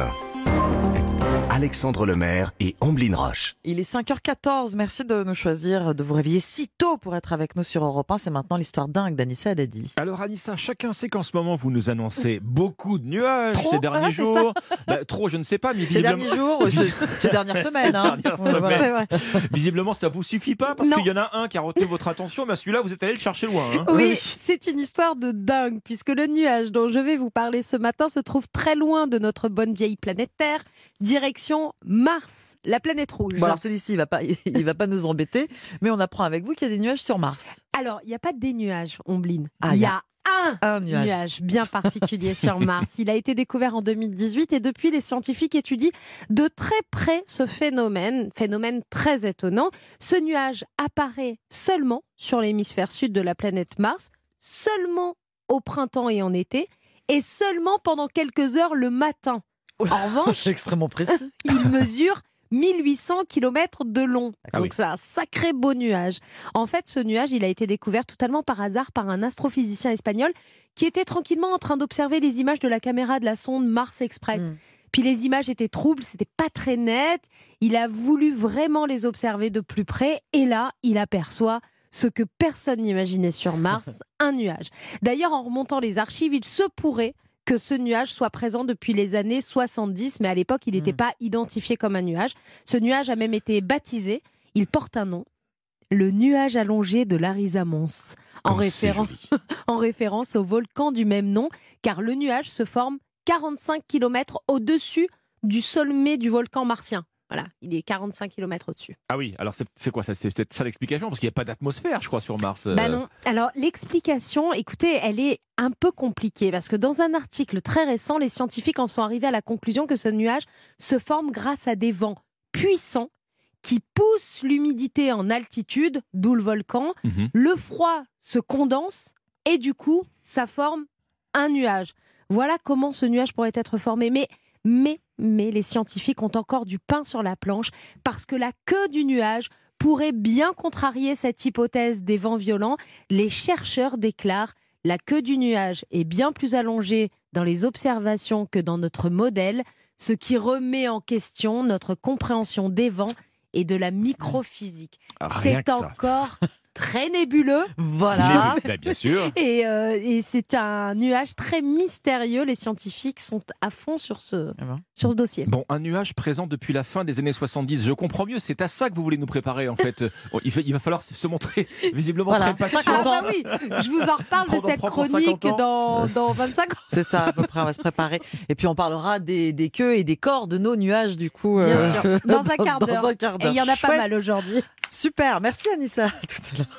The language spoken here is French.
Baiana. Alexandre Lemaire et Amblin Roche. Il est 5h14. Merci de nous choisir, de vous réveiller si tôt pour être avec nous sur Europe 1. C'est maintenant l'histoire dingue d'Anissa Haddadi. Alors Anissa, chacun sait qu'en ce moment vous nous annoncez beaucoup de nuages Trop ces derniers jours. Bah, trop, je ne sais pas, mais Ces visiblement, derniers jours, ce- ces dernières semaines. hein. dernières visiblement ça vous suffit pas parce qu'il y en a un qui a retenu votre attention, mais celui-là vous êtes allé le chercher loin. hein. Oui, c'est une histoire de dingue, puisque le nuage dont je vais vous parler ce matin se trouve très loin de notre bonne vieille planète Terre, direction Mars, la planète rouge. Bon, alors celui-ci, il va pas, il va pas nous embêter, mais on apprend avec vous qu'il y a des nuages sur Mars. Alors, il n'y a pas des nuages, Ombline. Ah, il y y a un Un nuage. nuage bien particulier sur Mars. Il a été découvert en 2018 et depuis, les scientifiques étudient de très près ce phénomène, phénomène très étonnant. Ce nuage apparaît seulement sur l'hémisphère sud de la planète Mars, seulement au printemps et en été, et seulement pendant quelques heures le matin. En revanche, C'est extrêmement précis. il mesure 1800 km de long. Ah Donc oui. c'est un sacré beau nuage. En fait, ce nuage, il a été découvert totalement par hasard par un astrophysicien espagnol qui était tranquillement en train d'observer les images de la caméra de la sonde Mars Express. Mm. Puis les images étaient troubles, c'était pas très net. Il a voulu vraiment les observer de plus près et là, il aperçoit ce que personne n'imaginait sur Mars, un nuage. D'ailleurs, en remontant les archives, il se pourrait que ce nuage soit présent depuis les années 70, mais à l'époque, il n'était Mm. pas identifié comme un nuage. Ce nuage a même été baptisé. Il porte un nom. Le nuage allongé de l'Arisa Mons, en, joli. en référence au volcan du même nom, car le nuage se forme 45 km au-dessus du sommet du volcan martien. Voilà, il est 45 km au-dessus. Ah oui, alors c'est quoi ça C'est peut-être ça l'explication parce qu'il n'y a pas d'atmosphère, je crois, sur Mars. euh. Bah non. Alors l'explication, écoutez, elle est un peu compliquée parce que dans un article très récent, les scientifiques en sont arrivés à la conclusion que ce nuage se forme grâce à des vents puissants qui poussent l'humidité en altitude, d'où le volcan. Mhm. Le froid se condense et du coup, ça forme un nuage. Voilà comment ce nuage pourrait être formé. Mais, mais, mais les scientifiques ont encore du pain sur la planche parce que la queue du nuage pourrait bien contrarier cette hypothèse des vents violents. Les chercheurs déclarent la queue du nuage est bien plus allongée dans les observations que dans notre modèle, ce qui remet en question notre compréhension des vents et de la microphysique. Ah, C'est encore très nébuleux. Voilà. Bah, bien sûr. Et, euh, et c'est un nuage très mystérieux. Les scientifiques sont à fond sur ce, Ah bon sur ce dossier. Bon, un nuage présent depuis la fin des années 70. Je comprends mieux, c'est à ça que vous voulez nous préparer en fait. Oh, il, fait- il va falloir se montrer visiblement Voilà, très patient. 50 Ah bah oui, je vous en reparle de cette chronique 50 ans. dans, dans 25 ans. C'est ça, à peu près, on va se préparer. Et puis on parlera des, des queues et des corps de nos nuages, du coup. Bien euh, sûr, dans un quart dans d'heure. un quart Et il y en a pas mal aujourd'hui. Super, merci Anissa. À tout à l'heure.